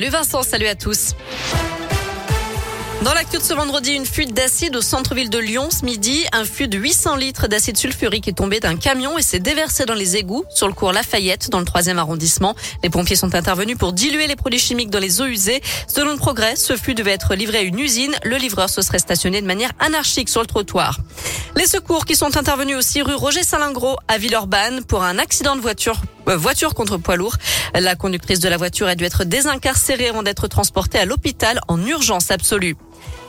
Le Vincent, salut à tous. Dans l'actu de ce vendredi, une fuite d'acide au centre-ville de Lyon ce midi. Un flux de 800 litres d'acide sulfurique est tombé d'un camion et s'est déversé dans les égouts sur le cours Lafayette dans le troisième arrondissement. Les pompiers sont intervenus pour diluer les produits chimiques dans les eaux usées. Selon le progrès, ce flux devait être livré à une usine. Le livreur se serait stationné de manière anarchique sur le trottoir. Les secours qui sont intervenus aussi rue Roger Salingro à Villeurbanne pour un accident de voiture voiture contre poids lourd. La conductrice de la voiture a dû être désincarcérée avant d'être transportée à l'hôpital en urgence absolue.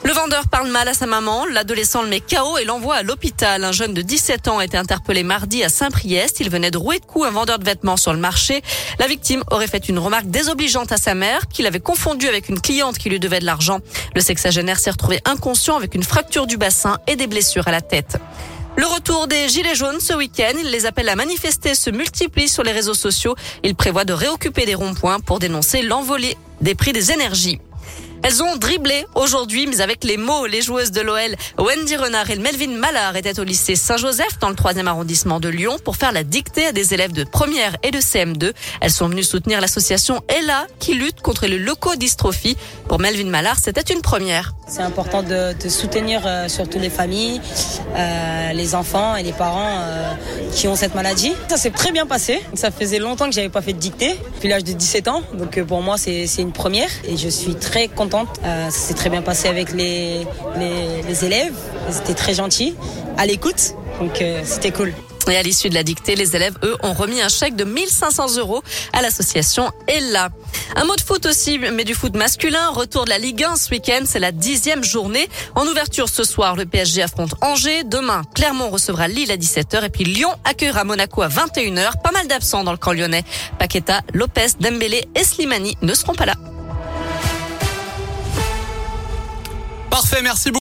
Le vendeur parle mal à sa maman, l'adolescent le met KO et l'envoie à l'hôpital. Un jeune de 17 ans a été interpellé mardi à Saint-Priest. Il venait de rouer de coups un vendeur de vêtements sur le marché. La victime aurait fait une remarque désobligeante à sa mère qu'il avait confondu avec une cliente qui lui devait de l'argent. Le sexagénaire s'est retrouvé inconscient avec une fracture du bassin et des blessures à la tête. Le retour des Gilets jaunes ce week-end, les appels à manifester se multiplient sur les réseaux sociaux. Il prévoit de réoccuper des ronds-points pour dénoncer l'envolée des prix des énergies. Elles ont dribblé aujourd'hui, mais avec les mots. Les joueuses de l'OL, Wendy Renard et Melvin Mallard étaient au lycée Saint-Joseph dans le troisième arrondissement de Lyon pour faire la dictée à des élèves de première et de CM2. Elles sont venues soutenir l'association Ella qui lutte contre le leucodystrophie. Pour Melvin Mallard, c'était une première. C'est important de, soutenir euh, surtout les familles, euh, les enfants et les parents euh, qui ont cette maladie. Ça s'est très bien passé. Ça faisait longtemps que j'avais pas fait de dictée, depuis l'âge de 17 ans. Donc pour moi, c'est une première et je suis très contente euh, ça s'est très bien passé avec les, élèves. C'était très gentil, à l'écoute. Donc euh, c'était cool. Et à l'issue de la dictée, les élèves, eux, ont remis un chèque de 1500 euros à l'association Ella. Un mot de foot aussi, mais du foot masculin. Retour de la Ligue 1 ce week-end, c'est la dixième journée. En ouverture ce soir, le PSG affronte Angers. Demain, Clermont recevra Lille à 17h et puis Lyon accueillera Monaco à 21h. Pas mal d'absents dans le camp lyonnais. Paqueta, Lopez, Dembélé et Slimani ne seront pas là. Merci beaucoup.